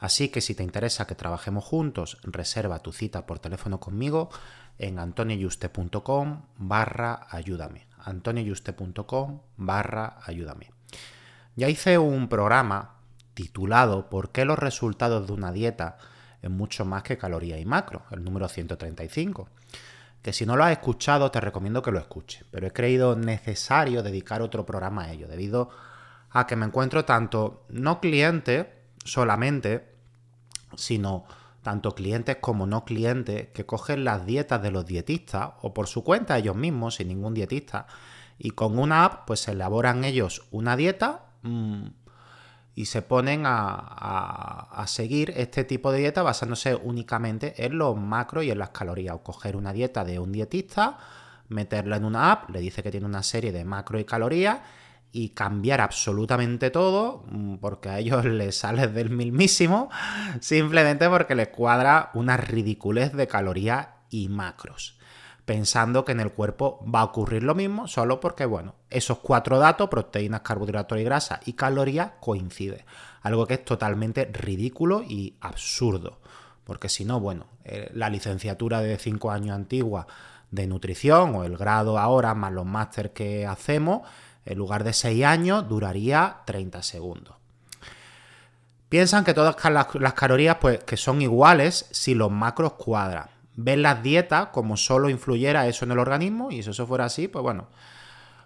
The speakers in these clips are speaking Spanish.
Así que si te interesa que trabajemos juntos, reserva tu cita por teléfono conmigo en antonioyuste.com barra ayúdame. antonioyuste.com barra ayúdame. Ya hice un programa titulado ¿Por qué los resultados de una dieta es mucho más que caloría y macro? El número 135. Que si no lo has escuchado te recomiendo que lo escuches, pero he creído necesario dedicar otro programa a ello, debido a que me encuentro tanto no cliente solamente, sino tanto clientes como no clientes que cogen las dietas de los dietistas o por su cuenta ellos mismos, sin ningún dietista, y con una app pues elaboran ellos una dieta mmm, y se ponen a, a, a, seguir este tipo de dieta basándose únicamente en los macros y en las calorías. O coger una dieta de un dietista, meterla en una app, le dice que tiene una serie de macros y calorías y cambiar absolutamente todo mm, porque a ellos les sale del mismísimo simplemente porque les cuadra una ridiculez de calorías y macros pensando que en el cuerpo va a ocurrir lo mismo solo porque bueno esos cuatro datos proteínas carbohidratos y grasa y calorías coinciden algo que es totalmente ridículo y absurdo porque si no bueno eh, la licenciatura de cinco años antigua de nutrición o el grado ahora más los máster que hacemos en lugar de 6 años, duraría 30 segundos. Piensan que todas las calorías pues, que son iguales si los macros cuadran. Ven las dietas como solo influyera eso en el organismo y si eso fuera así, pues bueno,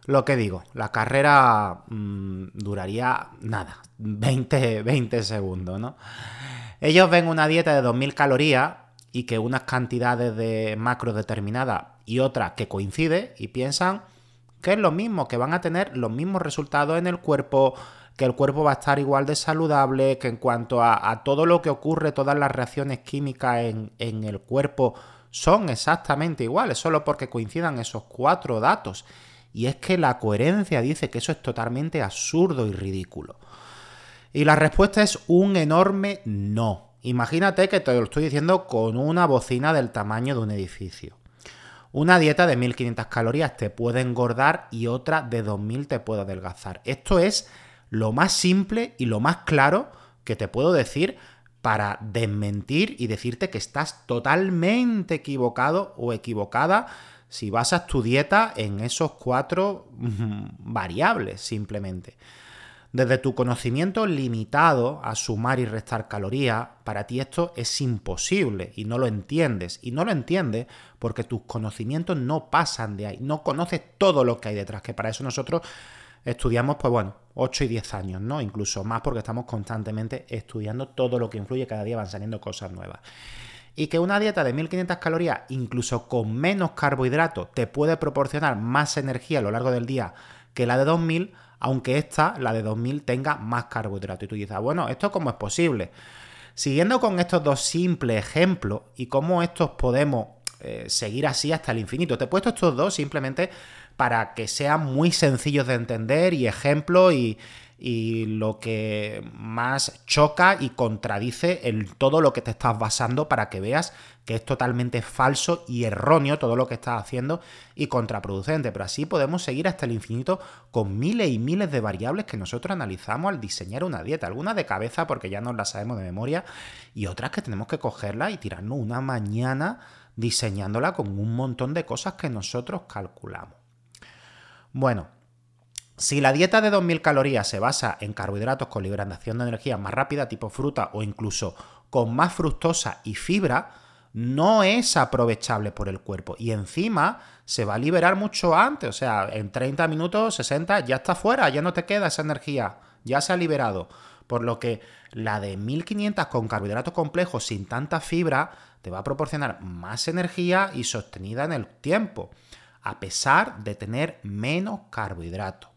lo que digo, la carrera mmm, duraría nada, 20, 20 segundos, ¿no? Ellos ven una dieta de 2000 calorías y que unas cantidades de macros determinadas y otras que coincide y piensan que es lo mismo, que van a tener los mismos resultados en el cuerpo, que el cuerpo va a estar igual de saludable, que en cuanto a, todo lo que ocurre, todas las reacciones químicas en, en el cuerpo son exactamente iguales, solo porque coincidan esos cuatro datos. Y es que la coherencia dice que eso es totalmente absurdo y ridículo. Y la respuesta es un enorme no. Imagínate que te lo estoy diciendo con una bocina del tamaño de un edificio. Una dieta de 1500 calorías te puede engordar y otra de 2000 te puede adelgazar. Esto es lo más simple y lo más claro que te puedo decir para desmentir y decirte que estás totalmente equivocado o equivocada si basas tu dieta en esos cuatro variables simplemente. Desde tu conocimiento limitado a sumar y restar calorías, para ti esto es imposible y no lo entiendes. Y no lo entiendes porque tus conocimientos no pasan de ahí. No conoces todo lo que hay detrás, que para eso nosotros estudiamos, pues bueno, 8 y 10 años, ¿no? Incluso más porque estamos constantemente estudiando todo lo que influye, cada día van saliendo cosas nuevas. Y que una dieta de 1500 calorías, incluso con menos carbohidratos, te puede proporcionar más energía a lo largo del día que la de 2000, aunque esta, la de 2000, tenga más carbohidratos. Y tú dices, ah, bueno, ¿esto cómo es posible? Siguiendo con estos dos simples ejemplos y cómo estos podemos eh, seguir así hasta el infinito. Te he puesto estos dos simplemente para que sean muy sencillos de entender y ejemplo y, y lo que más choca y contradice el, todo lo que te estás basando para que veas que es totalmente falso y erróneo todo lo que estás haciendo y contraproducente. Pero así podemos seguir hasta el infinito con miles y miles de variables que nosotros analizamos al diseñar una dieta. Algunas de cabeza porque ya no las sabemos de memoria y otras que tenemos que cogerla y tirarnos una mañana diseñándola con un montón de cosas que nosotros calculamos. Bueno, si la dieta de 2.000 calorías se basa en carbohidratos con liberación de energía más rápida, tipo fruta, o incluso con más fructosa y fibra, no es aprovechable por el cuerpo. Y encima se va a liberar mucho antes, o sea, en 30 minutos, 60, ya está fuera, ya no te queda esa energía, ya se ha liberado. Por lo que la de 1500 con carbohidratos complejos sin tanta fibra te va a proporcionar más energía y sostenida en el tiempo, a pesar de tener menos carbohidratos.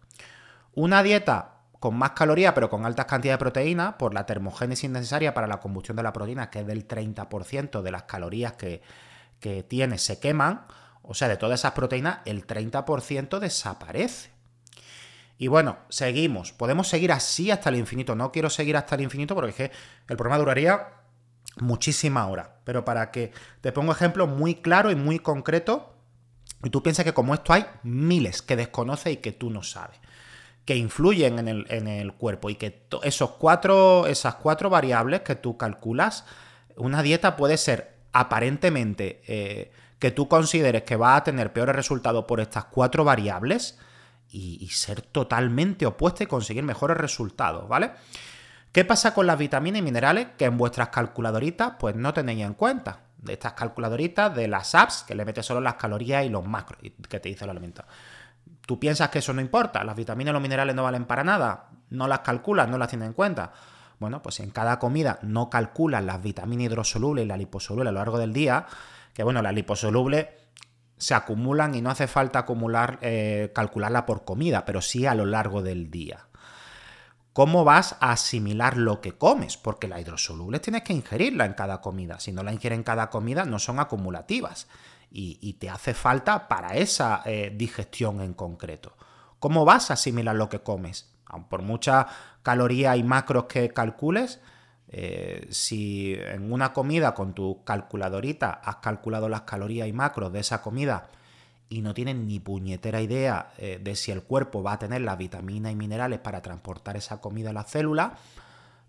Una dieta con más calorías pero con altas cantidades de proteína, por la termogénesis necesaria para la combustión de la proteína, que es del 30% de las calorías que, que tiene, se queman. O sea, de todas esas proteínas, el 30% desaparece. Y bueno, seguimos. Podemos seguir así hasta el infinito. No quiero seguir hasta el infinito porque el programa duraría muchísimas horas. Pero para que te ponga ejemplo muy claro y muy concreto, y tú piensas que como esto hay miles que desconoces y que tú no sabes que influyen en el, cuerpo y que esos cuatro, esas cuatro variables que tú calculas, una dieta puede ser aparentemente eh, que tú consideres que va a tener peores resultados por estas cuatro variables y, y, ser totalmente opuesta y conseguir mejores resultados, ¿vale? ¿Qué pasa con las vitaminas y minerales que en vuestras calculadoritas pues no tenéis en cuenta? De estas calculadoritas de las apps que le metes solo las calorías y los macros que te dice el alimento. ¿Tú piensas que eso no importa? ¿Las vitaminas y los minerales no valen para nada? ¿No las calculas? ¿No las tienes en cuenta? Bueno, pues si en cada comida no calculas las vitaminas hidrosolubles y la liposoluble a lo largo del día, que bueno, las liposolubles se acumulan y no hace falta acumular, eh, calcularla por comida, pero sí a lo largo del día. ¿Cómo vas a asimilar lo que comes? Porque las hidrosolubles tienes que ingerirla en cada comida. Si no la ingieres en cada comida, no son acumulativas y, te hace falta para esa eh, digestión en concreto. ¿Cómo vas a asimilar lo que comes? Por muchas calorías y macros que calcules, eh, si en una comida con tu calculadorita has calculado las calorías y macros de esa comida y no tienes ni puñetera idea eh, de si el cuerpo va a tener las vitaminas y minerales para transportar esa comida a la célula,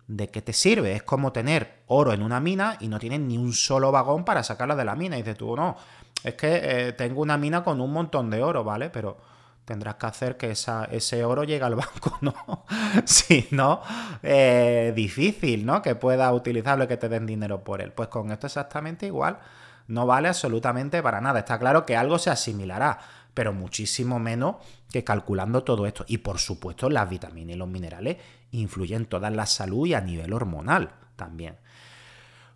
¿de qué te sirve? Es como tener oro en una mina y no tienes ni un solo vagón para sacarla de la mina. Y dices tú, no, es que eh, tengo una mina con un montón de oro, ¿vale? Pero tendrás que hacer que ese oro llegue al banco, ¿no? si no, eh, difícil, ¿no? Que pueda utilizarlo y que te den dinero por él. Pues con esto exactamente igual. No vale absolutamente para nada. Está claro que algo se asimilará, pero muchísimo menos que calculando todo esto. Y por supuesto, las vitaminas y los minerales influyen toda la salud y a nivel hormonal también.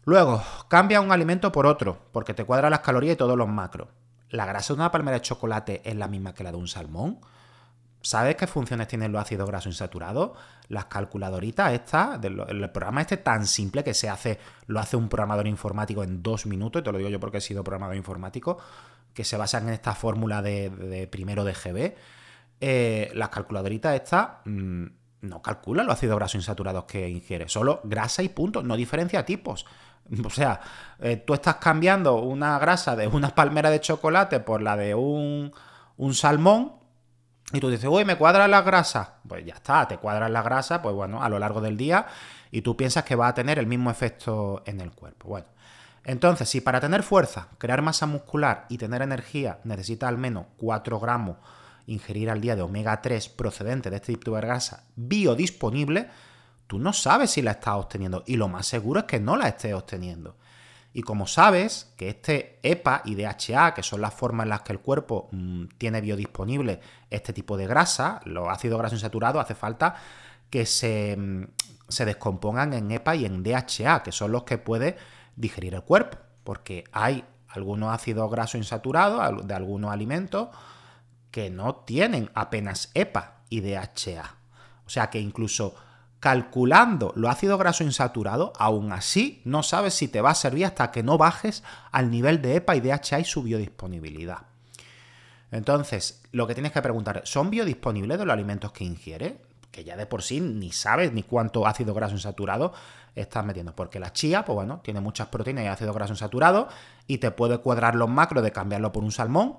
Luego, cambia un alimento por otro, porque te cuadra las calorías y todos los macros. ¿La grasa de una palmera de chocolate es la misma que la de un salmón? ¿Sabes qué funciones tienen los ácidos grasos insaturados? Las calculadoritas estas, el programa este tan simple que se hace, lo hace un programador informático en dos minutos, y te lo digo yo porque he sido programador informático, que se basan en esta fórmula de, primero de GB. Eh, las calculadoritas estas mm, no calculan los ácidos grasos insaturados que ingiere, solo grasa y punto, no diferencia tipos. O sea, eh, tú estás cambiando una grasa de una palmera de chocolate por la de un, salmón y tú dices, uy, me cuadran las grasas. Pues ya está, te cuadran las grasas, pues bueno, a lo largo del día y tú piensas que va a tener el mismo efecto en el cuerpo. Bueno, entonces, si para tener fuerza, crear masa muscular y tener energía necesitas al menos 4 gramos ingerir al día de omega 3 procedente de este tipo de biodisponible, tú no sabes si la estás obteniendo y lo más seguro es que no la estés obteniendo. Y como sabes que este EPA y DHA, que son las formas en las que el cuerpo mm, tiene biodisponible este tipo de grasa, los ácidos grasos insaturados, hace falta que se, mm, se descompongan en EPA y en DHA, que son los que puede digerir el cuerpo, porque hay algunos ácidos grasos insaturados de algunos alimentos que no tienen apenas EPA y DHA. O sea que incluso calculando los ácidos grasos insaturados, aún así no sabes si te va a servir hasta que no bajes al nivel de EPA y DHA y su biodisponibilidad. Entonces, lo que tienes que preguntar, ¿son biodisponibles de los alimentos que ingieres? Que ya de por sí ni sabes ni cuánto ácido graso insaturado estás metiendo. Porque la chía, pues bueno, tiene muchas proteínas y ácido graso insaturado y te puede cuadrar los macros de cambiarlo por un salmón,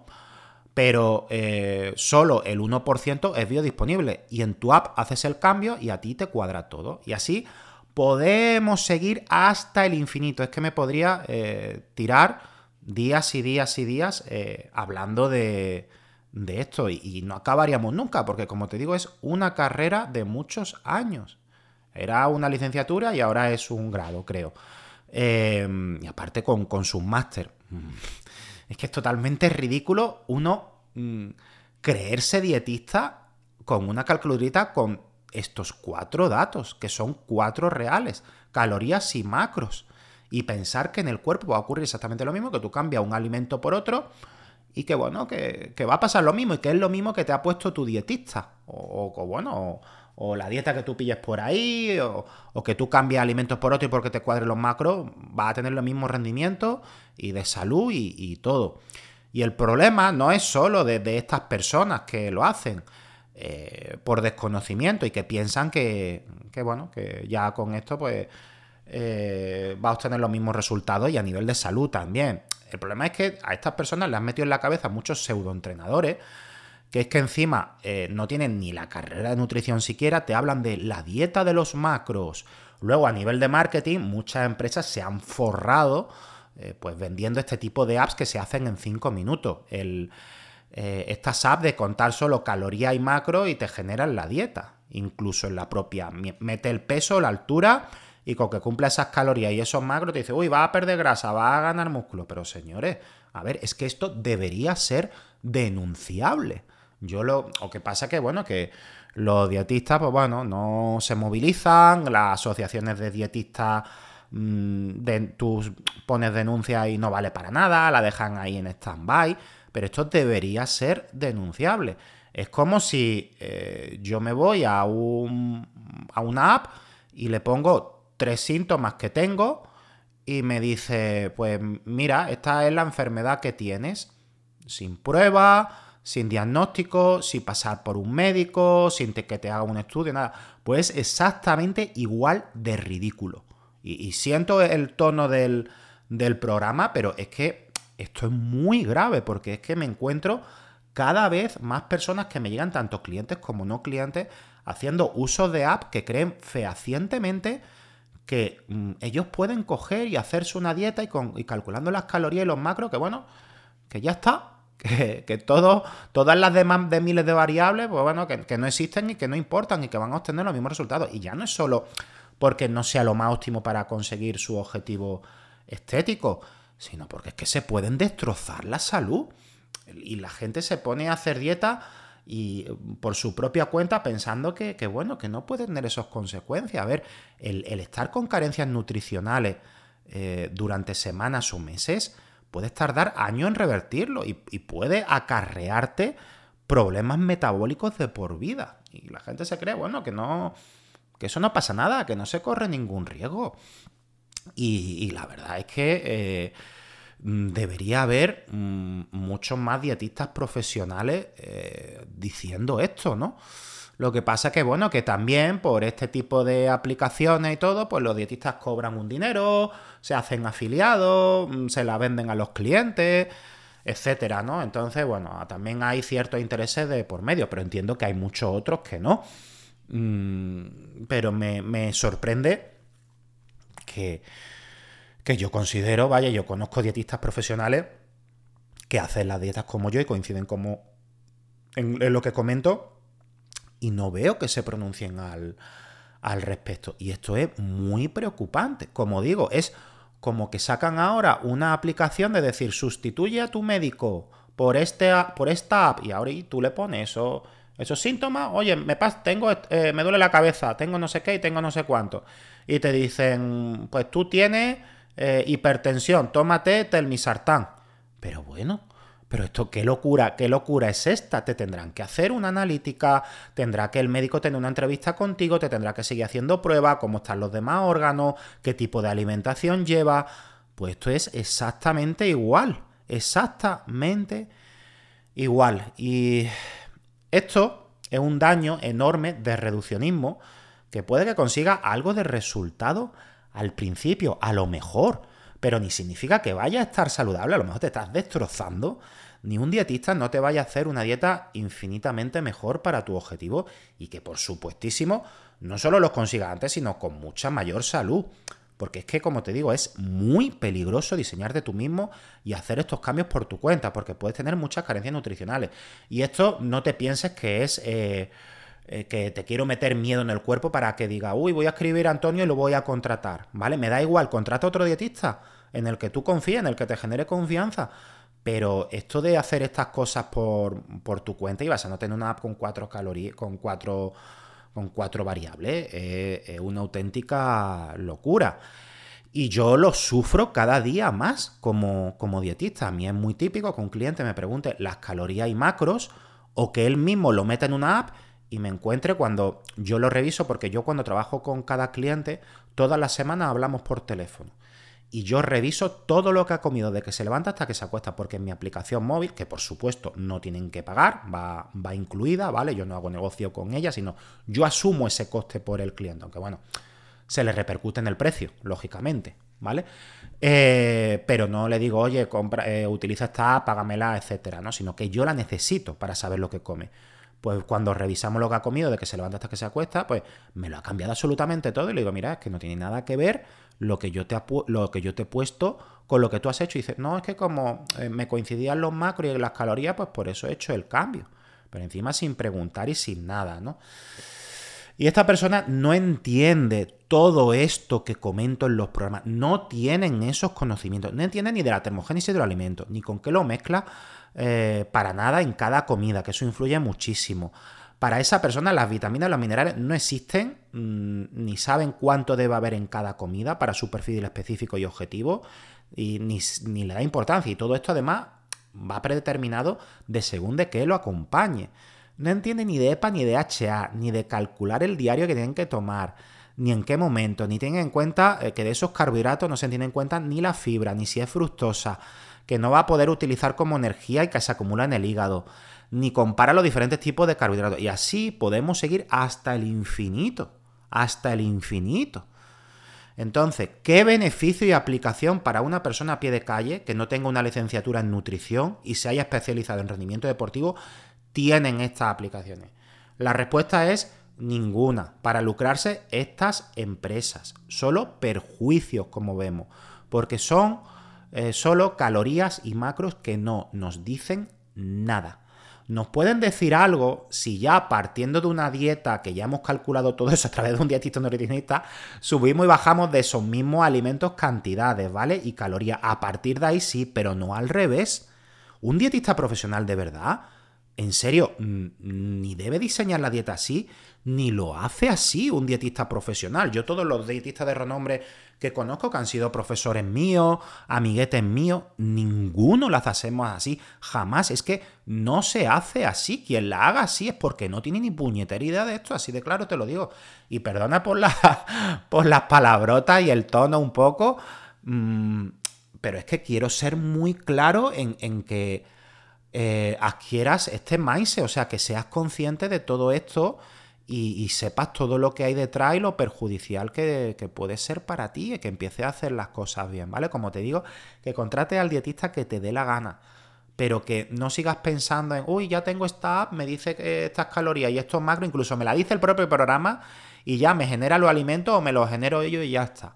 pero eh, solo el 1% es biodisponible. Y en tu app haces el cambio y a ti te cuadra todo. Y así podemos seguir hasta el infinito. Es que me podría eh, tirar días y días y días eh, hablando de, esto y, no acabaríamos nunca, porque como te digo, es una carrera de muchos años. Era una licenciatura y ahora es un grado, creo. Y aparte con, con su máster. Es que es totalmente ridículo uno mm, creerse dietista con una calculadora con estos cuatro datos, que son cuatro reales, calorías y macros y pensar que en el cuerpo va a ocurrir exactamente lo mismo, que tú cambias un alimento por otro y que bueno, que, va a pasar lo mismo y que es lo mismo que te ha puesto tu dietista. O, bueno, o, la dieta que tú pilles por ahí, o, que tú cambies alimentos por otro y porque te cuadren los macros, va a tener los mismos rendimientos y de salud y, todo. Y el problema no es solo de, estas personas que lo hacen eh, por desconocimiento y que piensan que, bueno, que ya con esto pues eh, va a obtener los mismos resultados y a nivel de salud también. El problema es que a estas personas le han metido en la cabeza muchos pseudoentrenadores que es que encima eh, no tienen ni la carrera de nutrición siquiera, te hablan de la dieta de los macros. Luego a nivel de marketing, muchas empresas se han forrado eh, pues vendiendo este tipo de apps que se hacen en 5 minutos. El, estas apps de contar solo caloría y macro y te generan la dieta, incluso en la propia. Mete el peso, la altura y con que cumpla esas calorías y esos macros te dice, uy, va a perder grasa, va a ganar músculo. Pero señores, a ver, es que esto debería ser denunciable. Yo lo. O que pasa que, bueno, que los dietistas, pues bueno, no se movilizan, las asociaciones de dietistas. Mm, de, tú pones denuncia y no vale para nada, la dejan ahí en stand-by, pero esto debería ser denunciable. Es como si eh, yo me voy a, un, a una app y le pongo tres síntomas que tengo y me dice, pues mira, esta es la enfermedad que tienes, sin prueba, sin diagnóstico, sin pasar por un médico, sin que te haga un estudio, nada. Pues exactamente igual de ridículo. Y, siento el tono del, del programa, pero es que esto es muy grave porque es que me encuentro cada vez más personas que me llegan, tanto clientes como no clientes, haciendo uso de app que creen fehacientemente que mm, ellos pueden coger y hacerse una dieta y, con, calculando las calorías y los macros, que bueno, que ya está. Que, todas las demás de miles de variables, pues bueno, que, no existen y que no importan y que van a obtener los mismos resultados. Y ya no es solo porque no sea lo más óptimo para conseguir su objetivo estético, sino porque es que se pueden destrozar la salud. Y la gente se pone a hacer dieta y por su propia cuenta pensando que, bueno, que no puede tener esas consecuencias. A ver, el, estar con carencias nutricionales eh, durante semanas o meses puede tardar años en revertirlo y, puede acarrearte problemas metabólicos de por vida. Y la gente se cree, bueno, que no, que eso no pasa nada, que no se corre ningún riesgo. Y, la verdad es que eh, Mm, debería haber mm, muchos más dietistas profesionales eh, diciendo esto, ¿no? Lo que pasa que, bueno, que también por este tipo de aplicaciones y todo, pues los dietistas cobran un dinero, se hacen afiliados, mm, se la venden a los clientes, etcétera, ¿no? Entonces, bueno, también hay ciertos intereses de por medio, pero entiendo que hay muchos otros que no. pero me, me sorprende que que yo considero, vaya, yo conozco dietistas profesionales que hacen las dietas como yo y coinciden como en, lo que comento y no veo que se pronuncien al, al respecto. Y esto es muy preocupante. Como digo, es como que sacan ahora una aplicación de decir sustituye a tu médico por, este, por esta app y ahora tú le pones eso, esos síntomas, oye, me, tengo, eh, me duele la cabeza, tengo no sé qué y tengo no sé cuánto. Y te dicen, pues tú tienes eh, hipertensión, tómate telmisartán. Pero bueno, pero esto, qué locura, qué locura es esta. Te tendrán que hacer una analítica, tendrá que el médico tener una entrevista contigo, te tendrá que seguir haciendo pruebas, cómo están los demás órganos, qué tipo de alimentación lleva. Pues esto es exactamente igual, exactamente igual. Y esto es un daño enorme de reduccionismo que puede que consiga algo de resultado al principio, a lo mejor, pero ni significa que vaya a estar saludable, a lo mejor te estás destrozando. Ni un dietista no te vaya a hacer una dieta infinitamente mejor para tu objetivo y que por supuestísimo no solo los consiga antes, sino con mucha mayor salud. Porque es que, como te digo, es muy peligroso diseñarte tú mismo y hacer estos cambios por tu cuenta, porque puedes tener muchas carencias nutricionales. Y esto no te pienses que es eh, eh, que te quiero meter miedo en el cuerpo para que diga, uy, voy a escribir a Antonio y lo voy a contratar. ¿Vale? Me da igual, contrata a otro dietista en el que tú confíes, en el que te genere confianza. Pero esto de hacer estas cosas por, por tu cuenta y no tener una app con cuatro calorías, con cuatro con cuatro variables. Es, una auténtica locura. Y yo lo sufro cada día más como, como dietista. A mí es muy típico que un cliente me pregunte las calorías y macros o que él mismo lo meta en una app y me encuentre cuando yo lo reviso, porque yo cuando trabajo con cada cliente, todas las semanas hablamos por teléfono y yo reviso todo lo que ha comido de que se levanta hasta que se acuesta, porque en mi aplicación móvil, que por supuesto no tienen que pagar, va, va incluida, ¿vale? Yo no hago negocio con ella, sino yo asumo ese coste por el cliente, aunque bueno, se le repercute en el precio, lógicamente, ¿vale? Eh, pero no le digo, oye, compra, eh, utiliza esta app, págamela, etcétera, ¿no? Sino que yo la necesito para saber lo que come pues cuando revisamos lo que ha comido, de que se levanta hasta que se acuesta, pues me lo ha cambiado absolutamente todo y le digo, mira, es que no tiene nada que ver lo que yo te, lo que yo te he puesto con lo que tú has hecho. Y dices, no, es que como eh, me coincidían los macros y las calorías, pues por eso he hecho el cambio. Pero encima sin preguntar y sin nada, ¿no? Y esta persona no entiende todo esto que comento en los programas. No tienen esos conocimientos. No entienden ni de la termogénesis de los alimentos, ni con qué lo mezcla eh, para nada en cada comida, que eso influye muchísimo. Para esa persona las vitaminas los minerales no existen, mm, ni saben cuánto debe haber en cada comida para su perfil específico y objetivo, y ni, ni le da importancia. Y todo esto además va predeterminado de según de qué lo acompañe. No entiende ni de EPA ni de HA, ni de calcular el diario que tienen que tomar, ni en qué momento, ni tienen en cuenta eh, que de esos carbohidratos no se tiene en cuenta ni la fibra, ni si es fructosa, que no va a poder utilizar como energía y que se acumula en el hígado, ni compara los diferentes tipos de carbohidratos. Y así podemos seguir hasta el infinito, hasta el infinito. Entonces, ¿qué beneficio y aplicación para una persona a pie de calle que no tenga una licenciatura en nutrición y se haya especializado en rendimiento deportivo tienen estas aplicaciones? La respuesta es ninguna. Para lucrarse estas empresas. Solo perjuicios, como vemos. Porque son eh, solo calorías y macros que no nos dicen nada. Nos pueden decir algo si ya partiendo de una dieta que ya hemos calculado todo eso a través de un dietista nutricionista, subimos y bajamos de esos mismos alimentos cantidades, ¿vale? Y calorías. A partir de ahí sí, pero no al revés. Un dietista profesional de verdad, en serio, ni debe diseñar la dieta así, ni lo hace así un dietista profesional. Yo todos los dietistas de renombre que conozco que han sido profesores míos, amiguetes míos, ninguno las hacemos así, jamás. Es que no se hace así. Quien la haga así es porque no tiene ni puñetera idea de esto, así de claro te lo digo. Y perdona por, la, por las palabrotas y el tono un poco, mm, pero es que quiero ser muy claro en, que eh, adquieras este mindset, o sea, que seas consciente de todo esto y, sepas todo lo que hay detrás y lo perjudicial que, puede ser para ti y que empieces a hacer las cosas bien, ¿vale? Como te digo, que contrate al dietista que te dé la gana, pero que no sigas pensando en, uy, ya tengo esta app, me dice que estas calorías y estos macros, incluso me la dice el propio programa y ya me genera los alimentos o me los genero yo y ya está.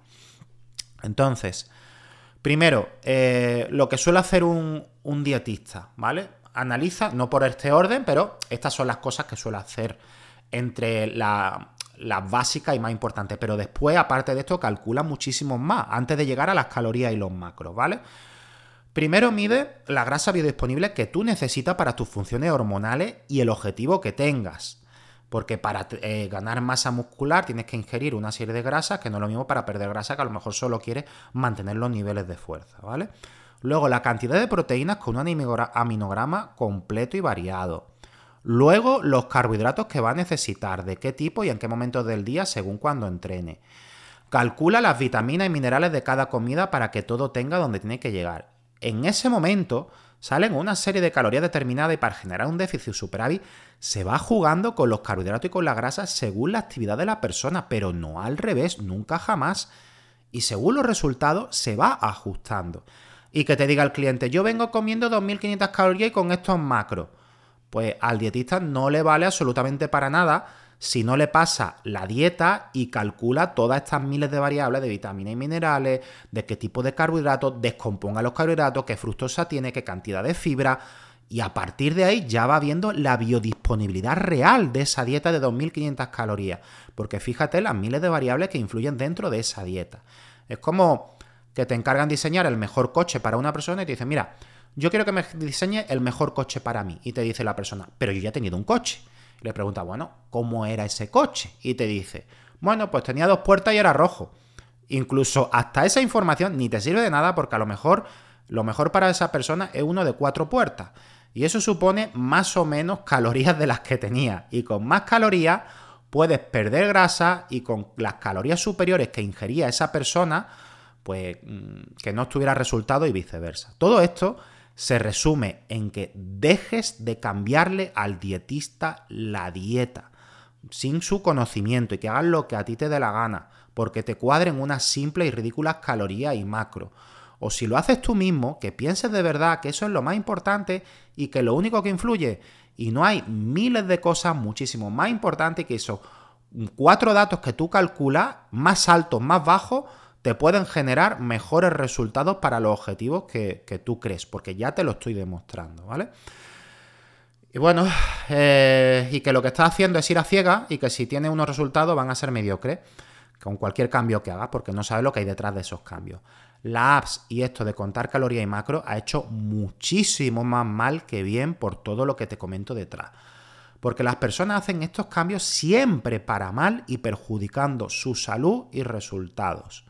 Entonces, primero, eh, lo que suele hacer un, dietista, ¿vale? Analiza, no por este orden, pero estas son las cosas que suele hacer entre la, básica y más importante. Pero después, aparte de esto, calcula muchísimo más antes de llegar a las calorías y los macros, ¿vale? Primero mide la grasa biodisponible que tú necesitas para tus funciones hormonales y el objetivo que tengas. Porque para eh, ganar masa muscular tienes que ingerir una serie de grasas que no es lo mismo para perder grasa, que a lo mejor solo quieres mantener los niveles de fuerza, ¿vale? Luego, la cantidad de proteínas con un aminograma completo y variado. Luego, los carbohidratos que va a necesitar, de qué tipo y en qué momento del día según cuando entrene. Calcula las vitaminas y minerales de cada comida para que todo tenga donde tiene que llegar. En ese momento, salen una serie de calorías determinadas y para generar un déficit superávit se va jugando con los carbohidratos y con la grasa según la actividad de la persona, pero no al revés, nunca jamás. Y según los resultados se va ajustando. Y que te diga el cliente, yo vengo comiendo 2.500 calorías y con estos macros. Pues al dietista no le vale absolutamente para nada si no le pasa la dieta y calcula todas estas miles de variables de vitaminas y minerales, de qué tipo de carbohidratos, descomponga los carbohidratos, qué fructosa tiene, qué cantidad de fibra, y a partir de ahí ya va viendo la biodisponibilidad real de esa dieta de 2.500 calorías, porque fíjate las miles de variables que influyen dentro de esa dieta. Es como que te encargan diseñar el mejor coche para una persona y te dicen, mira, yo quiero que me diseñe el mejor coche para mí. Y te dice la persona, pero yo ya he tenido un coche. Le pregunta, bueno, ¿cómo era ese coche? Y te dice, bueno, pues tenía dos puertas y era rojo. Incluso hasta esa información ni te sirve de nada porque a lo mejor lo mejor para esa persona es uno de cuatro puertas. Y eso supone más o menos calorías de las que tenía. Y con más calorías puedes perder grasa y con las calorías superiores que ingería esa persona, pues mm, que no estuviera resultado y viceversa. Todo esto se resume en que dejes de cambiarle al dietista la dieta sin su conocimiento y que hagas lo que a ti te dé la gana, porque te cuadren unas simples y ridículas calorías y macro. O si lo haces tú mismo, que pienses de verdad que eso es lo más importante y que lo único que influye, y no hay miles de cosas muchísimo más importantes que eso, cuatro datos que tú calculas, más altos, más bajos, te pueden generar mejores resultados para los objetivos que, tú crees, porque ya te lo estoy demostrando, ¿vale? Y bueno, eh, y que lo que estás haciendo es ir a ciega y que si tienes unos resultados van a ser mediocres con cualquier cambio que hagas, porque no sabes lo que hay detrás de esos cambios. La apps y esto de contar calorías y macro ha hecho muchísimo más mal que bien por todo lo que te comento detrás. Porque las personas hacen estos cambios siempre para mal y perjudicando su salud y resultados.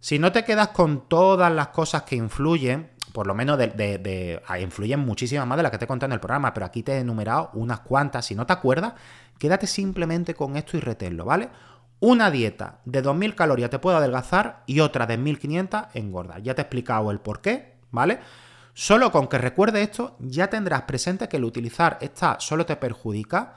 Si no te quedas con todas las cosas que influyen, por lo menos de, ah, influyen muchísimas más de las que te he contado en el programa, pero aquí te he enumerado unas cuantas. Si no te acuerdas, quédate simplemente con esto y reténlo, ¿vale? Una dieta de 2.000 calorías te puede adelgazar y otra de 1.500 engordar. Ya te he explicado el por qué, ¿vale? Solo con que recuerde esto, ya tendrás presente que el utilizar esta solo te perjudica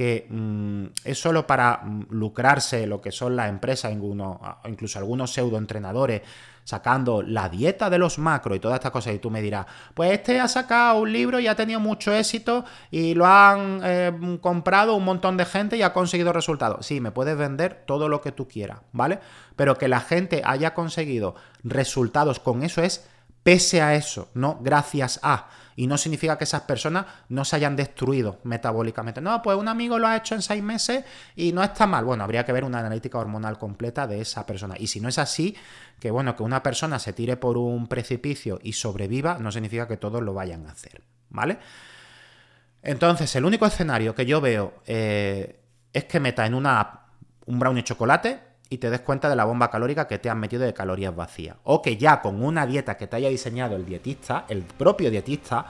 que mm, es solo para mm, lucrarse lo que son las empresas, incluso algunos pseudoentrenadores, sacando la dieta de los macros y todas estas cosas. Y tú me dirás, pues este ha sacado un libro y ha tenido mucho éxito y lo han eh, comprado un montón de gente y ha conseguido resultados. Sí, me puedes vender todo lo que tú quieras, ¿vale? Pero que la gente haya conseguido resultados con eso es pese a eso, no gracias a. Y no significa que esas personas no se hayan destruido metabólicamente. No, pues un amigo lo ha hecho en seis meses y no está mal. Bueno, habría que ver una analítica hormonal completa de esa persona. Y si no es así, que bueno, que una persona se tire por un precipicio y sobreviva, no significa que todos lo vayan a hacer. ¿Vale? Entonces, el único escenario que yo veo eh, es que meta en una un brownie chocolate y te des cuenta de la bomba calórica que te han metido de calorías vacías. O que ya con una dieta que te haya diseñado el dietista, el propio dietista,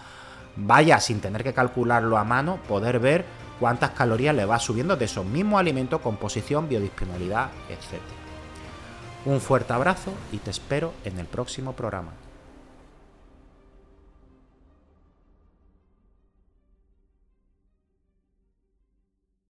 vaya sin tener que calcularlo a mano, poder ver cuántas calorías le va subiendo de esos mismos alimentos, composición, biodisponibilidad, etc. Un fuerte abrazo y te espero en el próximo programa.